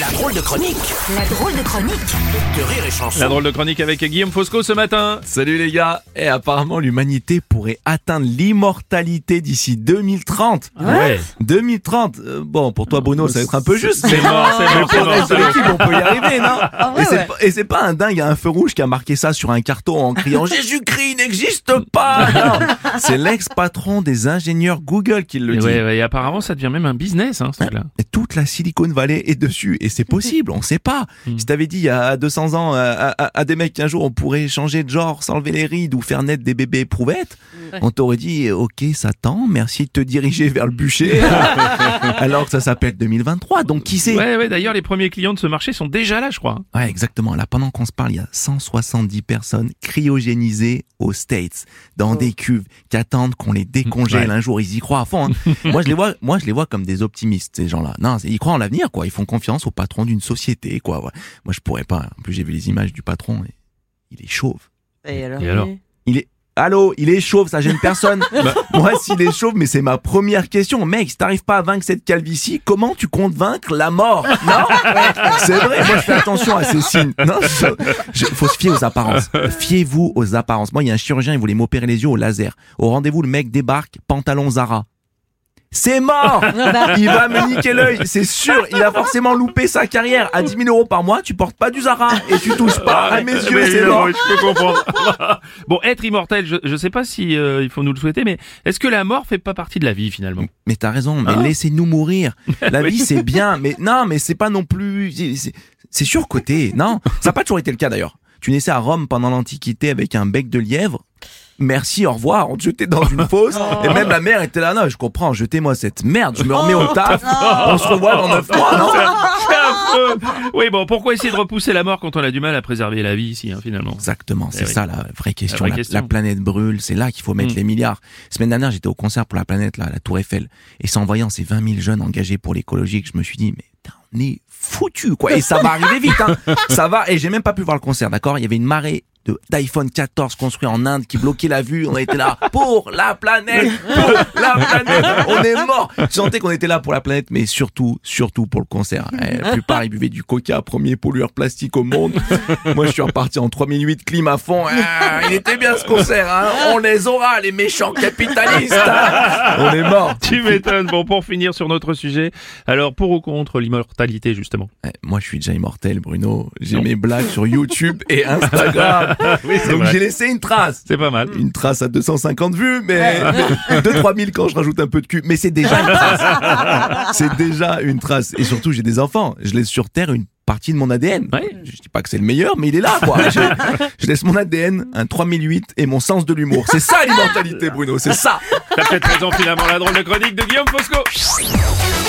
La drôle de chronique La drôle de chronique de Rire et Chanson. La drôle de chronique avec Guillaume Fosco ce matin. Salut les gars Et apparemment l'humanité pourrait atteindre l'immortalité d'ici 2030 Ouais. 2030 euh, Bon pour toi Bruno ça va être un peu juste C'est mort, c'est Mais mort, pour c'est le mort, mort. l'équipe on peut y arriver non Ah ouais, Et c'est ouais. pas- Et c'est pas un dingue, il y a un feu rouge qui a marqué ça sur un carton en criant Jésus-Christ n'existe pas Non. C'est l'ex-patron des ingénieurs Google qui le Et dit ouais, ouais, et apparemment ça devient même un business, hein, ce truc-là. Et toute la Silicon Valley est dessus et c'est possible, on sait pas. Hmm. Si t'avais dit il y a 200 ans à, à- à des mecs qu'un jour on pourrait changer de genre, s'enlever les rides ou faire naître des bébés éprouvettes, on t'aurait dit ok Satan, merci de te diriger vers le bûcher, alors que ça s'appelle 2023. Donc qui sait? Ouais, ouais, d'ailleurs les premiers clients de ce marché sont déjà là, je crois. Ouais, exactement. Là, pendant qu'on se parle, il y a 170 personnes cryogénisées aux States, dans des cuves, qui attendent qu'on les décongèle Ouais. un jour. Ils y croient à fond. hein. moi, je les vois, moi, je les vois comme des optimistes, ces gens-là. Non, ils croient en l'avenir, quoi. Ils font confiance au patron d'une société, quoi. Ouais. Moi, je pourrais pas. En plus, j'ai vu les images du patron. et il est chauve. Et alors, Et alors Il est, Allô, il est chauve, ça gêne personne. Moi, s'il est chauve, mais c'est ma première question. Mec, si t'arrives pas à vaincre cette calvitie, comment tu comptes vaincre la mort? Non? C'est vrai, moi je fais attention à ces signes. Non, je, je- faut se fier aux apparences. Fiez-vous aux apparences. Moi, il y a un chirurgien, il voulait m'opérer les yeux au laser. Au rendez-vous, le mec débarque, pantalon Zara. C'est mort Il va me niquer l'œil, c'est sûr. Il a forcément loupé sa carrière. À 10 000 euros par mois, tu portes pas du Zara et tu touches pas à mes yeux, mais c'est mort. Je peux comprendre. bon, être immortel, je, je sais pas si euh, il faut nous le souhaiter, mais est-ce que la mort fait pas partie de la vie finalement? Mais t'as raison, mais Hein laissez-nous mourir. La vie c'est bien, mais non, mais c'est pas non plus. c'est- c'est- C'est surcoté, non? Ça n'a pas toujours été le cas d'ailleurs. Tu naissais à Rome pendant l'Antiquité avec un bec de lièvre. Merci, au revoir. On te jetait dans une fosse. Et même la mère était là. Non, je comprends. Jetez-moi cette merde. Je me remets au taf. On se revoit dans neuf mois, non C'est. Oui, bon, pourquoi essayer de repousser la mort quand on a du mal à préserver la vie ici, hein, finalement Exactement, c'est Eh oui. ça la vraie question. vraie La, question. la planète brûle, c'est là qu'il faut mettre Mm. les milliards. Semaine dernière, j'étais au concert pour la planète, là, à la Tour Eiffel. Et c'est en voyant ces 20 000 jeunes engagés pour l'écologie que je me suis dit, mais on est foutu, quoi. Et ça va arriver vite, hein. Ça va. Et j'ai même pas pu voir le concert, d'accord? Il y avait une marée d'iPhone 14 construit en Inde qui bloquait la vue. On était là pour la planète, pour la planète. On est mort. Je sentais qu'on était là pour la planète, mais surtout, surtout pour le concert. Eh, La plupart, ils buvaient du coca, premier pollueur plastique au monde. Moi, je suis reparti en 3008, clim à fond. Ah, il était bien ce concert, hein. On les aura, les méchants capitalistes. hein. On est mort. Tu m'étonnes. Bon, pour finir sur notre sujet, alors pour ou contre l'immortalité, justement? Eh, Moi, je suis déjà immortel, Bruno. J'ai mes blagues sur YouTube et Instagram. Oui, Donc, j'ai laissé une trace. C'est pas mal. Une trace à 250 vues, mais 2-3 000 quand je rajoute un peu de cul. Mais c'est déjà une trace. C'est déjà une trace. Et surtout, j'ai des enfants. Je laisse sur Terre une partie de mon ADN. Ouais. Je dis pas que c'est le meilleur, mais il est là, quoi. Je, je laisse mon ADN, un 3008 et mon sens de l'humour. C'est ça l'immortalité, Bruno. C'est ça. T'as peut-être raison finalement, la drôle de chronique de Guillaume Fosco.